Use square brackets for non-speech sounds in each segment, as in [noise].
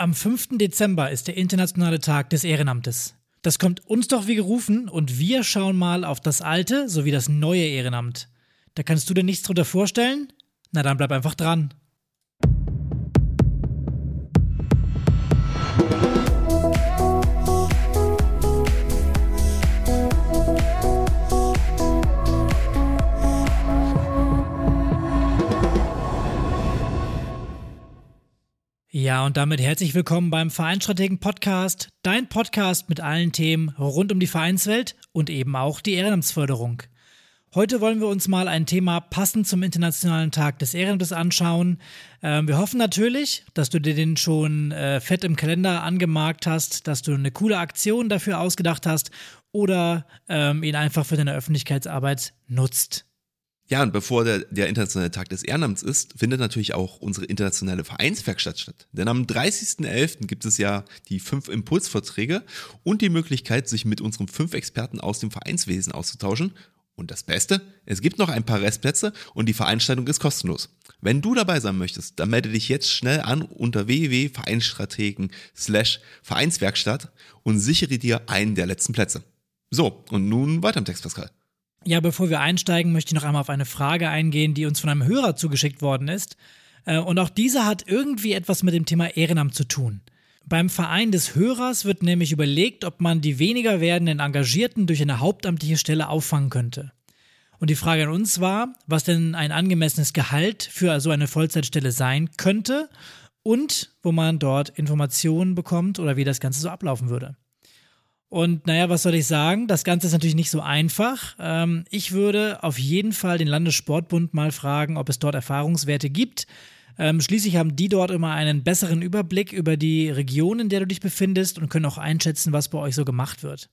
Am 5. Dezember ist der Internationale Tag des Ehrenamtes. Das kommt uns doch wie gerufen und wir schauen mal auf das alte sowie das neue Ehrenamt. Da kannst du dir nichts drunter vorstellen? Na dann bleib einfach dran. Ja, und damit herzlich willkommen beim Vereinsstrategen Podcast, dein Podcast mit allen Themen rund um die Vereinswelt und eben auch die Ehrenamtsförderung. Heute wollen wir uns mal ein Thema passend zum Internationalen Tag des Ehrenamtes anschauen. Ähm, wir hoffen natürlich, dass du dir den schon äh, fett im Kalender angemarkt hast, dass du eine coole Aktion dafür ausgedacht hast oder ähm, ihn einfach für deine Öffentlichkeitsarbeit nutzt. Ja, und bevor der, der Internationale Tag des Ehrenamts ist, findet natürlich auch unsere internationale Vereinswerkstatt statt. Denn am 30.11. gibt es ja die fünf Impulsvorträge und die Möglichkeit, sich mit unseren fünf Experten aus dem Vereinswesen auszutauschen. Und das Beste, es gibt noch ein paar Restplätze und die Veranstaltung ist kostenlos. Wenn du dabei sein möchtest, dann melde dich jetzt schnell an unter www.vereinsstrategen slash Vereinswerkstatt und sichere dir einen der letzten Plätze. So, und nun weiter im Text, Pascal. Ja, bevor wir einsteigen, möchte ich noch einmal auf eine Frage eingehen, die uns von einem Hörer zugeschickt worden ist. Äh, und auch diese hat irgendwie etwas mit dem Thema Ehrenamt zu tun. Beim Verein des Hörers wird nämlich überlegt, ob man die weniger werdenden Engagierten durch eine hauptamtliche Stelle auffangen könnte. Und die Frage an uns war, was denn ein angemessenes Gehalt für so eine Vollzeitstelle sein könnte und wo man dort Informationen bekommt oder wie das Ganze so ablaufen würde. Und naja, was soll ich sagen? Das Ganze ist natürlich nicht so einfach. Ähm, ich würde auf jeden Fall den Landessportbund mal fragen, ob es dort Erfahrungswerte gibt. Ähm, schließlich haben die dort immer einen besseren Überblick über die Region, in der du dich befindest und können auch einschätzen, was bei euch so gemacht wird.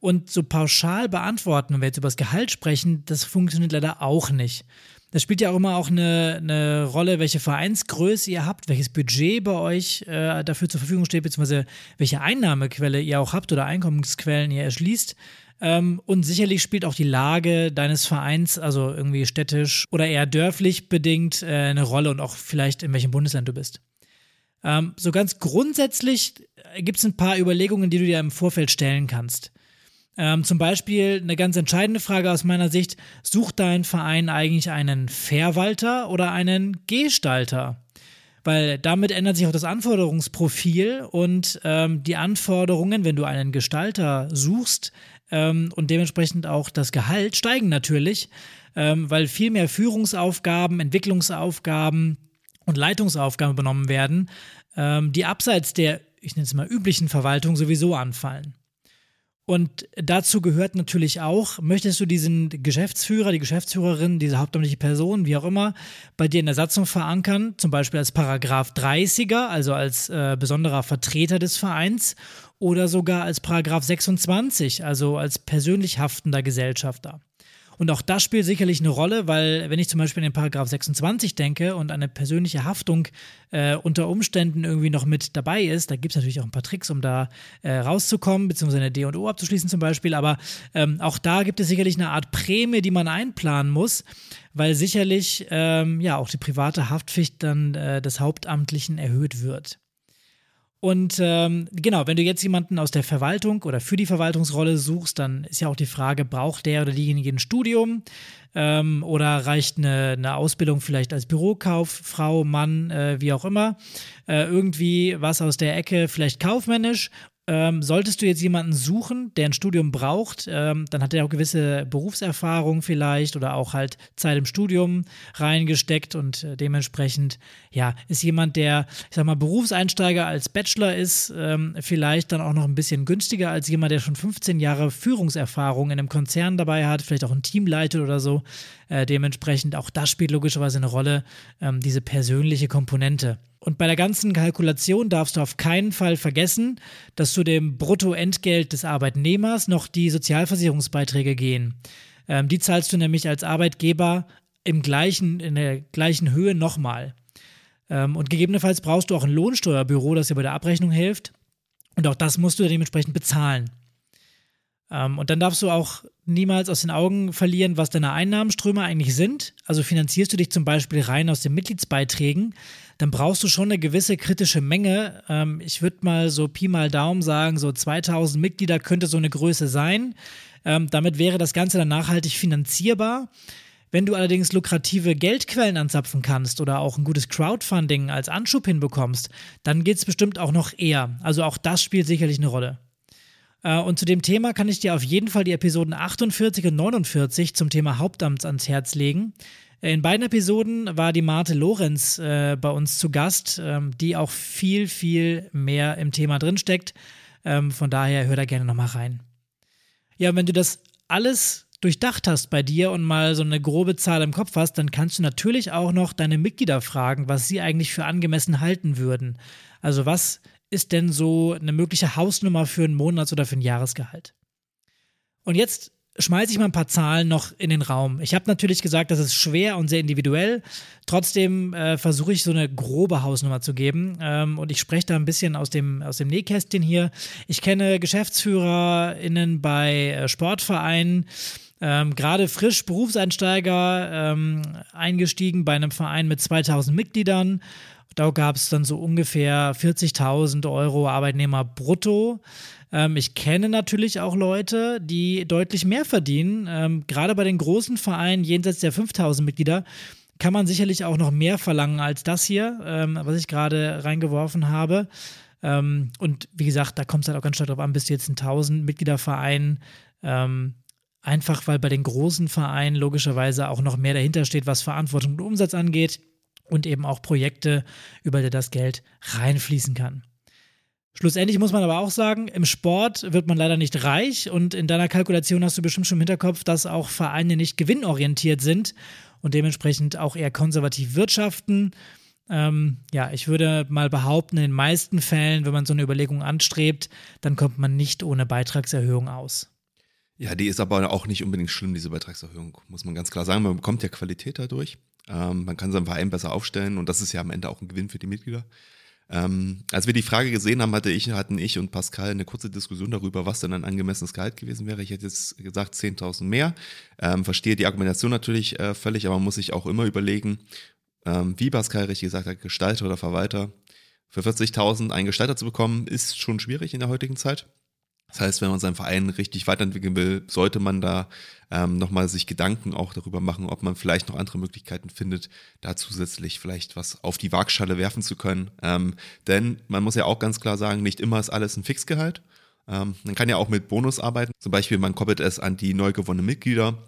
Und so pauschal beantworten, wenn wir jetzt über das Gehalt sprechen, das funktioniert leider auch nicht. Das spielt ja auch immer auch eine, eine Rolle, welche Vereinsgröße ihr habt, welches Budget bei euch äh, dafür zur Verfügung steht, beziehungsweise welche Einnahmequelle ihr auch habt oder Einkommensquellen ihr erschließt. Ähm, und sicherlich spielt auch die Lage deines Vereins, also irgendwie städtisch oder eher dörflich bedingt, äh, eine Rolle und auch vielleicht in welchem Bundesland du bist. Ähm, so ganz grundsätzlich gibt es ein paar Überlegungen, die du dir im Vorfeld stellen kannst. Ähm, zum Beispiel eine ganz entscheidende Frage aus meiner Sicht: Sucht dein Verein eigentlich einen Verwalter oder einen Gestalter? Weil damit ändert sich auch das Anforderungsprofil und ähm, die Anforderungen, wenn du einen Gestalter suchst ähm, und dementsprechend auch das Gehalt steigen natürlich, ähm, weil viel mehr Führungsaufgaben, Entwicklungsaufgaben und Leitungsaufgaben übernommen werden, ähm, die abseits der, ich nenne es mal, üblichen Verwaltung sowieso anfallen. Und dazu gehört natürlich auch, möchtest du diesen Geschäftsführer, die Geschäftsführerin, diese hauptamtliche Person, wie auch immer, bei dir in der Satzung verankern, zum Beispiel als Paragraph 30er, also als äh, besonderer Vertreter des Vereins, oder sogar als Paragraph 26, also als persönlich haftender Gesellschafter. Und auch das spielt sicherlich eine Rolle, weil wenn ich zum Beispiel in den Paragraph 26 denke und eine persönliche Haftung äh, unter Umständen irgendwie noch mit dabei ist, da gibt es natürlich auch ein paar Tricks, um da äh, rauszukommen, beziehungsweise eine D&O abzuschließen zum Beispiel, aber ähm, auch da gibt es sicherlich eine Art Prämie, die man einplanen muss, weil sicherlich ähm, ja auch die private Haftpflicht dann äh, des Hauptamtlichen erhöht wird. Und ähm, genau, wenn du jetzt jemanden aus der Verwaltung oder für die Verwaltungsrolle suchst, dann ist ja auch die Frage, braucht der oder diejenige ein Studium? Ähm, oder reicht eine, eine Ausbildung vielleicht als Bürokauffrau, Mann, äh, wie auch immer, äh, irgendwie was aus der Ecke, vielleicht kaufmännisch ähm, solltest du jetzt jemanden suchen, der ein Studium braucht, ähm, dann hat er auch gewisse Berufserfahrung vielleicht oder auch halt Zeit im Studium reingesteckt und äh, dementsprechend, ja, ist jemand, der, ich sag mal, Berufseinsteiger als Bachelor ist, ähm, vielleicht dann auch noch ein bisschen günstiger als jemand, der schon 15 Jahre Führungserfahrung in einem Konzern dabei hat, vielleicht auch ein Team leitet oder so. Äh, dementsprechend auch das spielt logischerweise eine Rolle, ähm, diese persönliche Komponente. Und bei der ganzen Kalkulation darfst du auf keinen Fall vergessen, dass zu dem Bruttoentgelt des Arbeitnehmers noch die Sozialversicherungsbeiträge gehen. Ähm, die zahlst du nämlich als Arbeitgeber im gleichen, in der gleichen Höhe nochmal. Ähm, und gegebenenfalls brauchst du auch ein Lohnsteuerbüro, das dir bei der Abrechnung hilft. Und auch das musst du dementsprechend bezahlen. Ähm, und dann darfst du auch niemals aus den Augen verlieren, was deine Einnahmenströme eigentlich sind. Also finanzierst du dich zum Beispiel rein aus den Mitgliedsbeiträgen, dann brauchst du schon eine gewisse kritische Menge. Ähm, ich würde mal so Pi mal Daumen sagen, so 2000 Mitglieder könnte so eine Größe sein. Ähm, damit wäre das Ganze dann nachhaltig finanzierbar. Wenn du allerdings lukrative Geldquellen anzapfen kannst oder auch ein gutes Crowdfunding als Anschub hinbekommst, dann geht es bestimmt auch noch eher. Also auch das spielt sicherlich eine Rolle. Äh, und zu dem Thema kann ich dir auf jeden Fall die Episoden 48 und 49 zum Thema Hauptamt ans Herz legen. In beiden Episoden war die Marte Lorenz äh, bei uns zu Gast, ähm, die auch viel, viel mehr im Thema drinsteckt. Ähm, von daher hör da gerne nochmal rein. Ja, wenn du das alles durchdacht hast bei dir und mal so eine grobe Zahl im Kopf hast, dann kannst du natürlich auch noch deine Mitglieder fragen, was sie eigentlich für angemessen halten würden. Also was ist denn so eine mögliche Hausnummer für einen Monats- oder für ein Jahresgehalt? Und jetzt schmeiße ich mal ein paar Zahlen noch in den Raum. Ich habe natürlich gesagt, das ist schwer und sehr individuell. Trotzdem äh, versuche ich so eine grobe Hausnummer zu geben. Ähm, und ich spreche da ein bisschen aus dem, aus dem Nähkästchen hier. Ich kenne GeschäftsführerInnen bei äh, Sportvereinen, ähm, gerade frisch Berufseinsteiger ähm, eingestiegen bei einem Verein mit 2000 Mitgliedern. Da gab es dann so ungefähr 40.000 Euro Arbeitnehmer brutto. Ähm, ich kenne natürlich auch Leute, die deutlich mehr verdienen. Ähm, gerade bei den großen Vereinen jenseits der 5000 Mitglieder kann man sicherlich auch noch mehr verlangen als das hier, ähm, was ich gerade reingeworfen habe. Ähm, und wie gesagt, da kommt es halt auch ganz stark darauf an, bist du jetzt ein 1000 Mitgliederverein. Ähm, einfach weil bei den großen Vereinen logischerweise auch noch mehr dahinter steht, was Verantwortung und Umsatz angeht und eben auch Projekte, über die das Geld reinfließen kann. Schlussendlich muss man aber auch sagen, im Sport wird man leider nicht reich und in deiner Kalkulation hast du bestimmt schon im Hinterkopf, dass auch Vereine nicht gewinnorientiert sind und dementsprechend auch eher konservativ wirtschaften. Ähm, ja, ich würde mal behaupten, in den meisten Fällen, wenn man so eine Überlegung anstrebt, dann kommt man nicht ohne Beitragserhöhung aus. Ja, die ist aber auch nicht unbedingt schlimm, diese Beitragserhöhung, muss man ganz klar sagen. Man bekommt ja Qualität dadurch. Ähm, man kann seinen Verein besser aufstellen und das ist ja am Ende auch ein Gewinn für die Mitglieder. Ähm, als wir die Frage gesehen haben, hatte ich, hatten ich und Pascal eine kurze Diskussion darüber, was denn ein angemessenes Gehalt gewesen wäre. Ich hätte jetzt gesagt 10.000 mehr. Ähm, verstehe die Argumentation natürlich äh, völlig, aber man muss sich auch immer überlegen, ähm, wie Pascal richtig gesagt hat, Gestalter oder Verwalter. Für 40.000 einen Gestalter zu bekommen, ist schon schwierig in der heutigen Zeit. Das heißt, wenn man seinen Verein richtig weiterentwickeln will, sollte man da ähm, nochmal sich Gedanken auch darüber machen, ob man vielleicht noch andere Möglichkeiten findet, da zusätzlich vielleicht was auf die Waagschale werfen zu können. Ähm, denn man muss ja auch ganz klar sagen, nicht immer ist alles ein Fixgehalt. Ähm, man kann ja auch mit Bonus arbeiten. Zum Beispiel, man koppelt es an die neu gewonnenen Mitglieder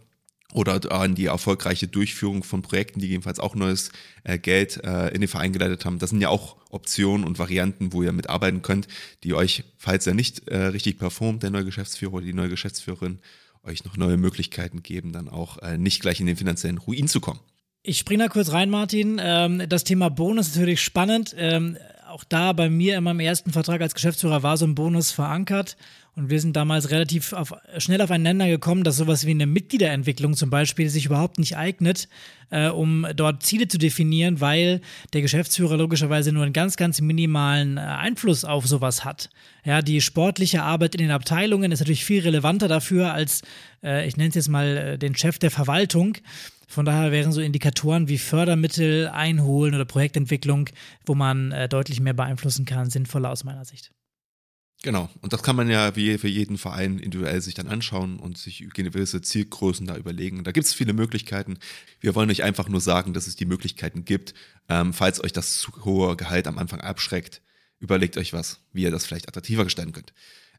oder an die erfolgreiche Durchführung von Projekten, die jedenfalls auch neues äh, Geld äh, in den Verein geleitet haben. Das sind ja auch Optionen und Varianten, wo ihr mitarbeiten könnt, die euch, falls er nicht äh, richtig performt, der neue Geschäftsführer oder die neue Geschäftsführerin, euch noch neue Möglichkeiten geben, dann auch äh, nicht gleich in den finanziellen Ruin zu kommen. Ich springe da kurz rein, Martin. Ähm, das Thema Bonus ist natürlich spannend. Ähm, auch da bei mir in meinem ersten Vertrag als Geschäftsführer war so ein Bonus verankert. Und wir sind damals relativ auf, schnell aufeinander gekommen, dass sowas wie eine Mitgliederentwicklung zum Beispiel sich überhaupt nicht eignet, äh, um dort Ziele zu definieren, weil der Geschäftsführer logischerweise nur einen ganz, ganz minimalen äh, Einfluss auf sowas hat. Ja, die sportliche Arbeit in den Abteilungen ist natürlich viel relevanter dafür als, äh, ich nenne es jetzt mal, äh, den Chef der Verwaltung. Von daher wären so Indikatoren wie Fördermittel einholen oder Projektentwicklung, wo man äh, deutlich mehr beeinflussen kann, sinnvoller aus meiner Sicht. Genau, und das kann man ja wie für jeden Verein individuell sich dann anschauen und sich gewisse Zielgrößen da überlegen. Da gibt es viele Möglichkeiten. Wir wollen euch einfach nur sagen, dass es die Möglichkeiten gibt. Ähm, falls euch das zu hohe Gehalt am Anfang abschreckt, überlegt euch was, wie ihr das vielleicht attraktiver gestalten könnt.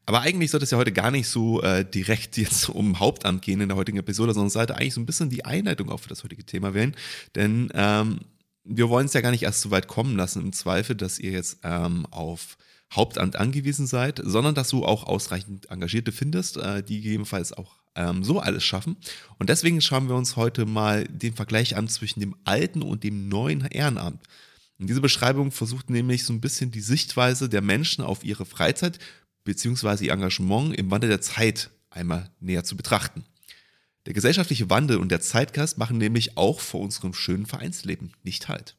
Aber eigentlich sollte es ja heute gar nicht so äh, direkt [laughs] jetzt um Hauptamt gehen in der heutigen Episode, sondern sollte eigentlich so ein bisschen die Einleitung auch für das heutige Thema werden. Denn ähm, wir wollen es ja gar nicht erst so weit kommen lassen im Zweifel, dass ihr jetzt ähm, auf Hauptamt angewiesen seid, sondern dass du auch ausreichend Engagierte findest, äh, die gegebenenfalls auch ähm, so alles schaffen. Und deswegen schauen wir uns heute mal den Vergleich an zwischen dem alten und dem neuen Ehrenamt. Und diese Beschreibung versucht nämlich so ein bisschen die Sichtweise der Menschen auf ihre Freizeit beziehungsweise ihr Engagement im Wandel der Zeit einmal näher zu betrachten. Der gesellschaftliche Wandel und der Zeitgeist machen nämlich auch vor unserem schönen Vereinsleben nicht halt.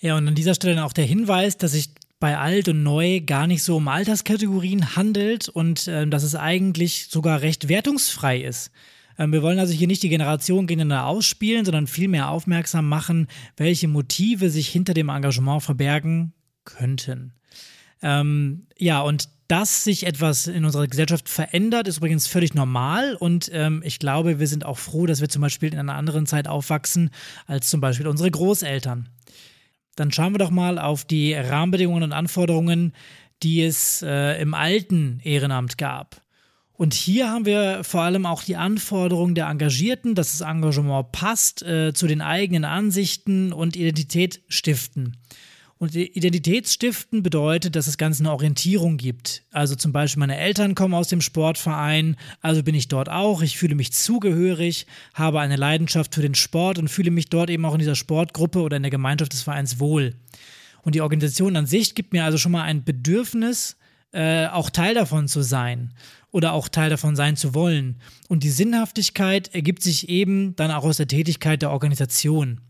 Ja, und an dieser Stelle auch der Hinweis, dass sich bei alt und neu gar nicht so um Alterskategorien handelt und äh, dass es eigentlich sogar recht wertungsfrei ist. Ähm, wir wollen also hier nicht die Generation gegeneinander ausspielen, sondern vielmehr aufmerksam machen, welche Motive sich hinter dem Engagement verbergen könnten. Ähm, ja, und dass sich etwas in unserer Gesellschaft verändert, ist übrigens völlig normal und ähm, ich glaube, wir sind auch froh, dass wir zum Beispiel in einer anderen Zeit aufwachsen als zum Beispiel unsere Großeltern. Dann schauen wir doch mal auf die Rahmenbedingungen und Anforderungen, die es äh, im alten Ehrenamt gab. Und hier haben wir vor allem auch die Anforderungen der Engagierten, dass das Engagement passt äh, zu den eigenen Ansichten und Identität stiften. Und Identitätsstiften bedeutet, dass es ganz eine Orientierung gibt. Also zum Beispiel meine Eltern kommen aus dem Sportverein, also bin ich dort auch. Ich fühle mich zugehörig, habe eine Leidenschaft für den Sport und fühle mich dort eben auch in dieser Sportgruppe oder in der Gemeinschaft des Vereins wohl. Und die Organisation an sich gibt mir also schon mal ein Bedürfnis, äh, auch Teil davon zu sein oder auch Teil davon sein zu wollen. Und die Sinnhaftigkeit ergibt sich eben dann auch aus der Tätigkeit der Organisation.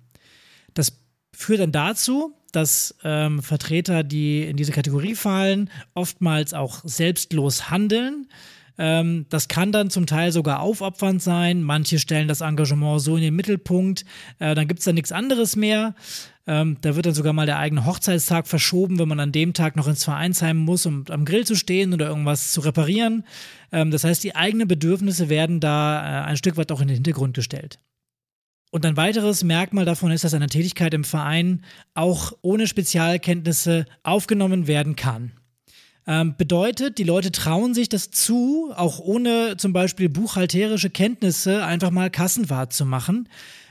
Das führt dann dazu, dass ähm, Vertreter, die in diese Kategorie fallen, oftmals auch selbstlos handeln. Ähm, das kann dann zum Teil sogar aufopfernd sein. Manche stellen das Engagement so in den Mittelpunkt, äh, dann gibt es da nichts anderes mehr. Ähm, da wird dann sogar mal der eigene Hochzeitstag verschoben, wenn man an dem Tag noch ins Vereinsheim muss, um am Grill zu stehen oder irgendwas zu reparieren. Ähm, das heißt, die eigenen Bedürfnisse werden da äh, ein Stück weit auch in den Hintergrund gestellt. Und ein weiteres Merkmal davon ist, dass eine Tätigkeit im Verein auch ohne Spezialkenntnisse aufgenommen werden kann. Ähm, bedeutet, die Leute trauen sich das zu, auch ohne zum Beispiel buchhalterische Kenntnisse einfach mal Kassenwart zu machen.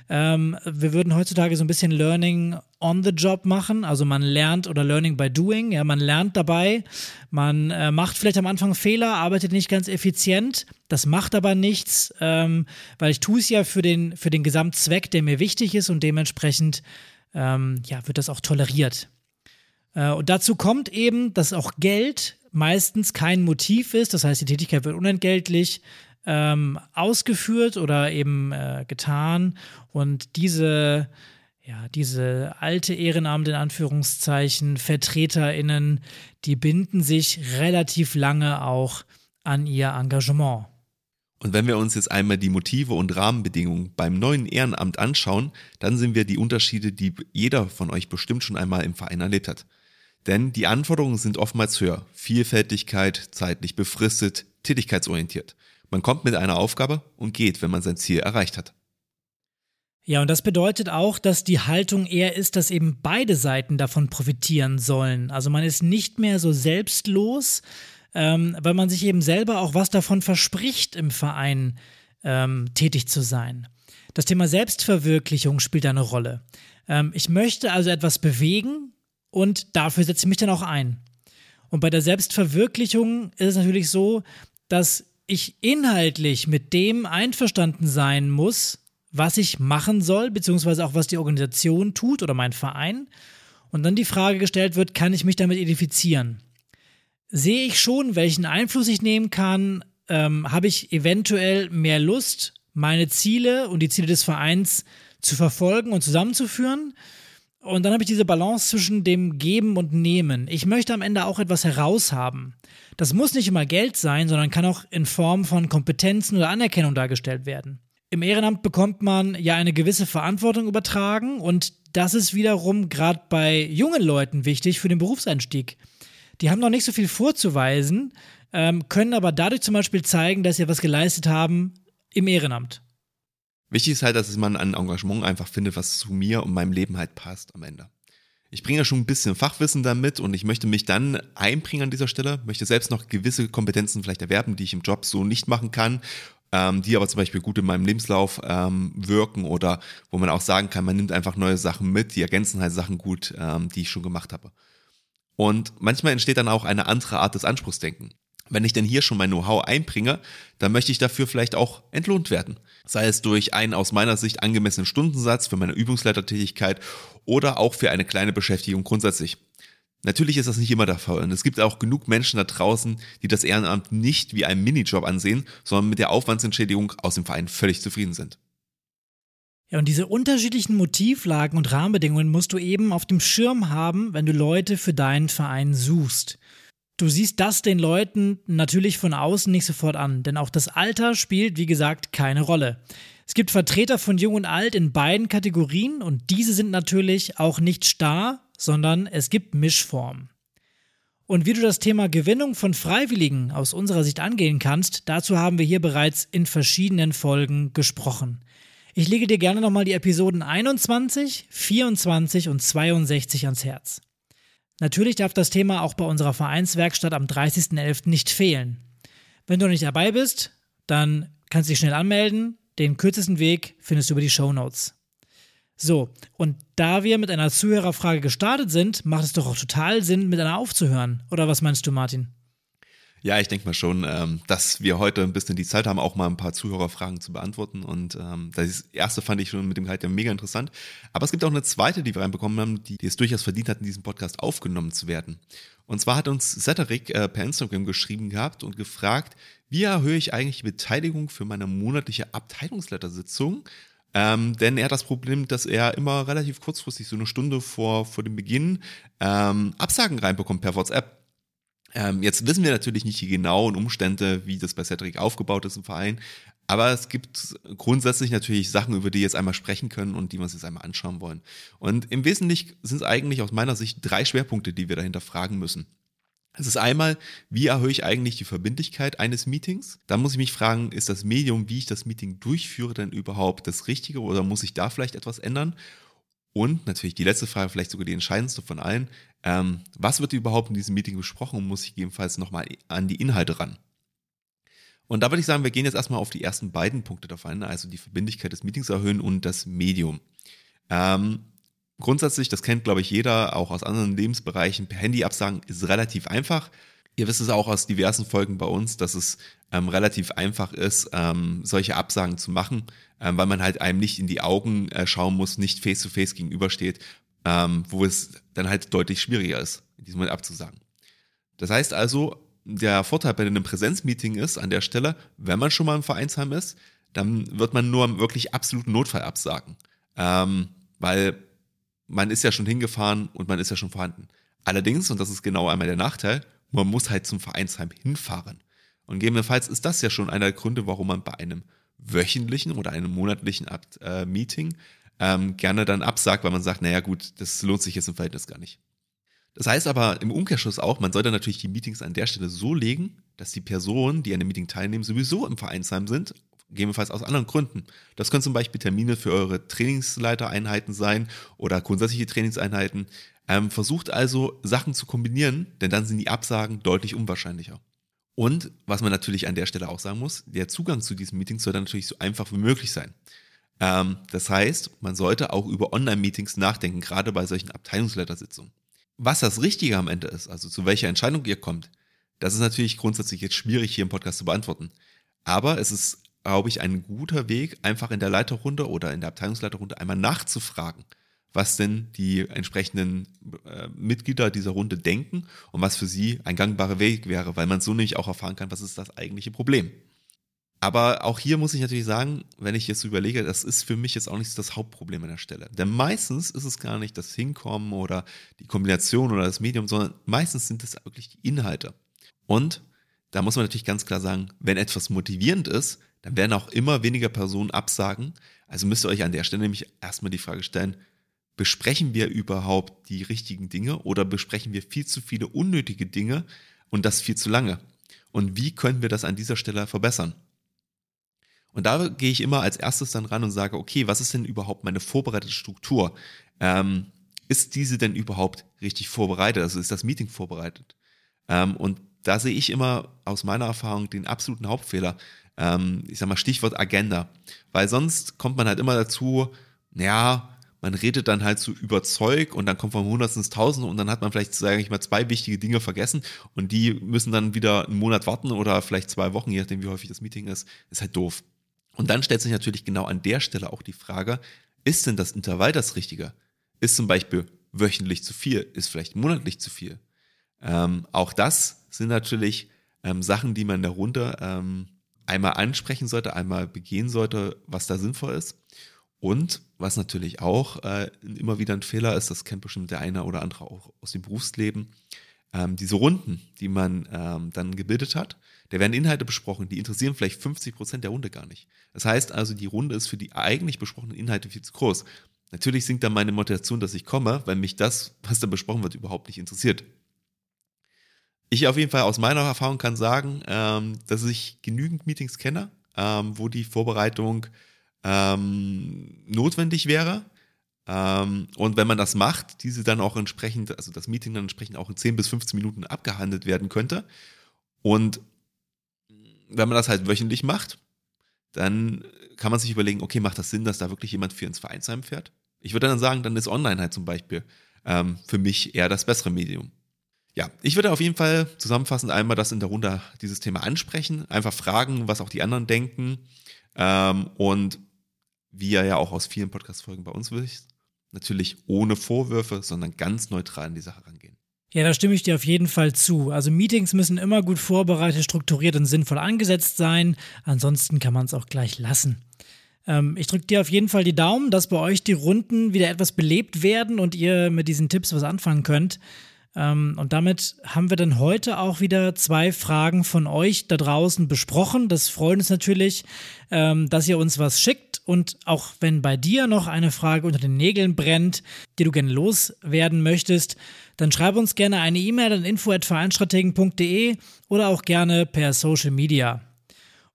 Ähm, wir würden heutzutage so ein bisschen Learning on the Job machen. Also man lernt oder Learning by Doing. Ja, man lernt dabei. Man äh, macht vielleicht am Anfang Fehler, arbeitet nicht ganz effizient. Das macht aber nichts, ähm, weil ich tue es ja für den, für den Gesamtzweck, der mir wichtig ist und dementsprechend ähm, ja, wird das auch toleriert. Äh, und dazu kommt eben, dass auch Geld meistens kein Motiv ist. Das heißt, die Tätigkeit wird unentgeltlich ähm, ausgeführt oder eben äh, getan. Und diese, ja, diese alte Ehrenamt in Anführungszeichen, VertreterInnen, die binden sich relativ lange auch an ihr Engagement. Und wenn wir uns jetzt einmal die Motive und Rahmenbedingungen beim neuen Ehrenamt anschauen, dann sehen wir die Unterschiede, die jeder von euch bestimmt schon einmal im Verein erlebt hat. Denn die Anforderungen sind oftmals höher. Vielfältigkeit, zeitlich befristet, tätigkeitsorientiert. Man kommt mit einer Aufgabe und geht, wenn man sein Ziel erreicht hat. Ja, und das bedeutet auch, dass die Haltung eher ist, dass eben beide Seiten davon profitieren sollen. Also man ist nicht mehr so selbstlos, ähm, weil man sich eben selber auch was davon verspricht, im Verein ähm, tätig zu sein. Das Thema Selbstverwirklichung spielt eine Rolle. Ähm, ich möchte also etwas bewegen und dafür setze ich mich dann auch ein. Und bei der Selbstverwirklichung ist es natürlich so, dass ich inhaltlich mit dem einverstanden sein muss, was ich machen soll, beziehungsweise auch was die Organisation tut oder mein Verein. Und dann die Frage gestellt wird, kann ich mich damit identifizieren? Sehe ich schon, welchen Einfluss ich nehmen kann? Ähm, Habe ich eventuell mehr Lust, meine Ziele und die Ziele des Vereins zu verfolgen und zusammenzuführen? Und dann habe ich diese Balance zwischen dem Geben und Nehmen. Ich möchte am Ende auch etwas heraushaben. Das muss nicht immer Geld sein, sondern kann auch in Form von Kompetenzen oder Anerkennung dargestellt werden. Im Ehrenamt bekommt man ja eine gewisse Verantwortung übertragen und das ist wiederum gerade bei jungen Leuten wichtig für den Berufseinstieg. Die haben noch nicht so viel vorzuweisen, ähm, können aber dadurch zum Beispiel zeigen, dass sie was geleistet haben im Ehrenamt. Wichtig ist halt, dass man ein Engagement einfach findet, was zu mir und meinem Leben halt passt am Ende ich bringe ja schon ein bisschen Fachwissen damit und ich möchte mich dann einbringen an dieser Stelle, möchte selbst noch gewisse Kompetenzen vielleicht erwerben, die ich im Job so nicht machen kann, ähm, die aber zum Beispiel gut in meinem Lebenslauf ähm, wirken oder wo man auch sagen kann, man nimmt einfach neue Sachen mit, die ergänzen halt Sachen gut, ähm, die ich schon gemacht habe. Und manchmal entsteht dann auch eine andere Art des Anspruchsdenken. Wenn ich denn hier schon mein Know-how einbringe, dann möchte ich dafür vielleicht auch entlohnt werden. Sei es durch einen aus meiner Sicht angemessenen Stundensatz für meine Übungsleitertätigkeit oder auch für eine kleine Beschäftigung grundsätzlich. Natürlich ist das nicht immer der Fall und es gibt auch genug Menschen da draußen, die das Ehrenamt nicht wie einen Minijob ansehen, sondern mit der Aufwandsentschädigung aus dem Verein völlig zufrieden sind. Ja, und diese unterschiedlichen Motivlagen und Rahmenbedingungen musst du eben auf dem Schirm haben, wenn du Leute für deinen Verein suchst. Du siehst das den Leuten natürlich von außen nicht sofort an, denn auch das Alter spielt, wie gesagt, keine Rolle. Es gibt Vertreter von Jung und Alt in beiden Kategorien und diese sind natürlich auch nicht starr, sondern es gibt Mischformen. Und wie du das Thema Gewinnung von Freiwilligen aus unserer Sicht angehen kannst, dazu haben wir hier bereits in verschiedenen Folgen gesprochen. Ich lege dir gerne nochmal die Episoden 21, 24 und 62 ans Herz. Natürlich darf das Thema auch bei unserer Vereinswerkstatt am 30.11. nicht fehlen. Wenn du nicht dabei bist, dann kannst du dich schnell anmelden. Den kürzesten Weg findest du über die Show Notes. So, und da wir mit einer Zuhörerfrage gestartet sind, macht es doch auch total Sinn, mit einer aufzuhören. Oder was meinst du, Martin? Ja, ich denke mal schon, ähm, dass wir heute ein bisschen die Zeit haben, auch mal ein paar Zuhörerfragen zu beantworten. Und ähm, das erste fand ich schon mit dem Gehalt ja mega interessant. Aber es gibt auch eine zweite, die wir reinbekommen haben, die, es durchaus verdient hat, in diesem Podcast aufgenommen zu werden. Und zwar hat uns Cedric äh, per Instagram geschrieben gehabt und gefragt, wie erhöhe ich eigentlich die Beteiligung für meine monatliche Abteilungsleitersitzung? Ähm, denn er hat das Problem, dass er immer relativ kurzfristig, so eine Stunde vor, vor dem Beginn, ähm, Absagen reinbekommt per WhatsApp. Ähm, jetzt wissen wir natürlich nicht die genauen Umstände, wie das bei Cedric aufgebaut ist im Verein. Aber es gibt grundsätzlich natürlich Sachen, über die wir jetzt einmal sprechen können und die wir uns jetzt einmal anschauen wollen. Und im Wesentlichen sind es eigentlich aus meiner Sicht drei Schwerpunkte, die wir dahinter fragen müssen. Es ist einmal, wie erhöhe ich eigentlich die Verbindlichkeit eines Meetings? Da muss ich mich fragen, ist das Medium, wie ich das Meeting durchführe, denn überhaupt das Richtige oder muss ich da vielleicht etwas ändern? Und natürlich die letzte Frage, vielleicht sogar die entscheidendste von allen. Ähm, was wird überhaupt in diesem Meeting besprochen und muss ich gegebenenfalls nochmal an die Inhalte ran? Und da würde ich sagen, wir gehen jetzt erstmal auf die ersten beiden Punkte davon, also die Verbindlichkeit des Meetings erhöhen und das Medium. Ähm, grundsätzlich, das kennt glaube ich jeder, auch aus anderen Lebensbereichen, per Handy absagen ist relativ einfach. Ihr wisst es auch aus diversen Folgen bei uns, dass es ähm, relativ einfach ist, ähm, solche Absagen zu machen, weil man halt einem nicht in die Augen äh, schauen muss, nicht face-to-face -face gegenübersteht, ähm, wo es dann halt deutlich schwieriger ist, in diesem Moment abzusagen. Das heißt also, der Vorteil bei einem Präsenzmeeting ist an der Stelle, wenn man schon mal im Vereinsheim ist, dann wird man nur im wirklich absoluten Notfall absagen. Ähm, weil man ist ja schon hingefahren und man ist ja schon vorhanden. Allerdings, und das ist genau einmal der Nachteil, man muss halt zum Vereinsheim hinfahren. Und gegebenenfalls ist das ja schon einer der Gründe, warum man bei einem wöchentlichen oder einem monatlichen äh, Meeting ähm, gerne dann absagt, weil man sagt, naja gut, das lohnt sich jetzt im Verhältnis gar nicht. Das heißt aber im Umkehrschluss auch, man sollte natürlich die Meetings an der Stelle so legen, dass die Personen, die an dem Meeting teilnehmen, sowieso im Vereinsheim sind, gegebenenfalls aus anderen Gründen. Das können zum Beispiel Termine für eure Trainingsleitereinheiten sein oder grundsätzliche Trainingseinheiten. Ähm, versucht also Sachen zu kombinieren, denn dann sind die Absagen deutlich unwahrscheinlicher. Und was man natürlich an der Stelle auch sagen muss, der Zugang zu diesen Meetings soll dann natürlich so einfach wie möglich sein. Ähm, das heißt, man sollte auch über Online-Meetings nachdenken, gerade bei solchen Abteilungsleitersitzungen. Was das Richtige am Ende ist, also zu welcher Entscheidung ihr kommt, das ist natürlich grundsätzlich jetzt schwierig hier im Podcast zu beantworten. Aber es ist, glaube ich, ein guter Weg, einfach in der Leiterrunde oder in der Abteilungsleiterrunde einmal nachzufragen was denn die entsprechenden äh, Mitglieder dieser Runde denken und was für sie ein gangbarer Weg wäre, weil man so nämlich auch erfahren kann, was ist das eigentliche Problem. Aber auch hier muss ich natürlich sagen, wenn ich jetzt überlege, das ist für mich jetzt auch nicht das Hauptproblem an der Stelle. Denn meistens ist es gar nicht das Hinkommen oder die Kombination oder das Medium, sondern meistens sind es wirklich die Inhalte. Und da muss man natürlich ganz klar sagen, wenn etwas motivierend ist, dann werden auch immer weniger Personen absagen. Also müsst ihr euch an der Stelle nämlich erstmal die Frage stellen, besprechen wir überhaupt die richtigen Dinge oder besprechen wir viel zu viele unnötige Dinge und das viel zu lange? Und wie können wir das an dieser Stelle verbessern? Und da gehe ich immer als erstes dann ran und sage, okay, was ist denn überhaupt meine vorbereitete Struktur? Ähm, ist diese denn überhaupt richtig vorbereitet? Also ist das Meeting vorbereitet? Ähm, und da sehe ich immer aus meiner Erfahrung den absoluten Hauptfehler. Ähm, ich sage mal Stichwort Agenda. Weil sonst kommt man halt immer dazu, ja, man redet dann halt so überzeugt und dann kommt man Hundertsten ins Tausende und dann hat man vielleicht, sage ich mal, zwei wichtige Dinge vergessen und die müssen dann wieder einen Monat warten oder vielleicht zwei Wochen, je nachdem, wie häufig das Meeting ist, ist halt doof. Und dann stellt sich natürlich genau an der Stelle auch die Frage, ist denn das Intervall das Richtige? Ist zum Beispiel wöchentlich zu viel? Ist vielleicht monatlich zu viel? Ähm, auch das sind natürlich ähm, Sachen, die man Runde ähm, einmal ansprechen sollte, einmal begehen sollte, was da sinnvoll ist. Und was natürlich auch äh, immer wieder ein Fehler ist, das kennt bestimmt der eine oder andere auch aus dem Berufsleben, ähm, diese Runden, die man ähm, dann gebildet hat, da werden Inhalte besprochen, die interessieren vielleicht 50 Prozent der Runde gar nicht. Das heißt also, die Runde ist für die eigentlich besprochenen Inhalte viel zu groß. Natürlich sinkt dann meine Motivation, dass ich komme, weil mich das, was da besprochen wird, überhaupt nicht interessiert. Ich auf jeden Fall aus meiner Erfahrung kann sagen, ähm, dass ich genügend Meetings kenne, ähm, wo die Vorbereitung ähm, notwendig wäre. Ähm, und wenn man das macht, diese dann auch entsprechend, also das Meeting dann entsprechend auch in 10 bis 15 Minuten abgehandelt werden könnte. Und wenn man das halt wöchentlich macht, dann kann man sich überlegen, okay, macht das Sinn, dass da wirklich jemand für ins Vereinsheim fährt? Ich würde dann sagen, dann ist Online halt zum Beispiel ähm, für mich eher das bessere Medium. Ja, ich würde auf jeden Fall zusammenfassend einmal das in der Runde dieses Thema ansprechen, einfach fragen, was auch die anderen denken ähm, und wie ihr ja auch aus vielen Podcast-Folgen bei uns wisst, natürlich ohne Vorwürfe, sondern ganz neutral an die Sache rangehen. Ja, da stimme ich dir auf jeden Fall zu. Also Meetings müssen immer gut vorbereitet, strukturiert und sinnvoll angesetzt sein. Ansonsten kann man es auch gleich lassen. Ähm, ich drücke dir auf jeden Fall die Daumen, dass bei euch die Runden wieder etwas belebt werden und ihr mit diesen Tipps was anfangen könnt. Ähm, und damit haben wir dann heute auch wieder zwei Fragen von euch da draußen besprochen. Das freut uns natürlich, ähm, dass ihr uns was schickt. Und auch wenn bei dir noch eine Frage unter den Nägeln brennt, die du gerne loswerden möchtest, dann schreib uns gerne eine E-Mail an info.vereinstrategen.de oder auch gerne per Social Media.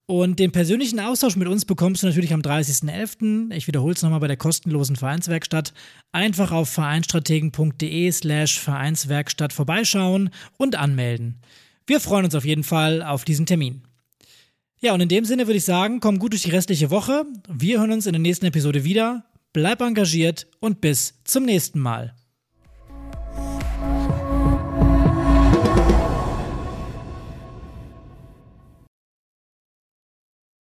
Und den persönlichen Austausch mit uns bekommst du natürlich am 30.11. Ich wiederhole es nochmal bei der kostenlosen Vereinswerkstatt. Einfach auf vereinstrategen.de slash Vereinswerkstatt vorbeischauen und anmelden. Wir freuen uns auf jeden Fall auf diesen Termin. Ja, und in dem Sinne würde ich sagen, komm gut durch die restliche Woche. Wir hören uns in der nächsten Episode wieder. Bleib engagiert und bis zum nächsten Mal.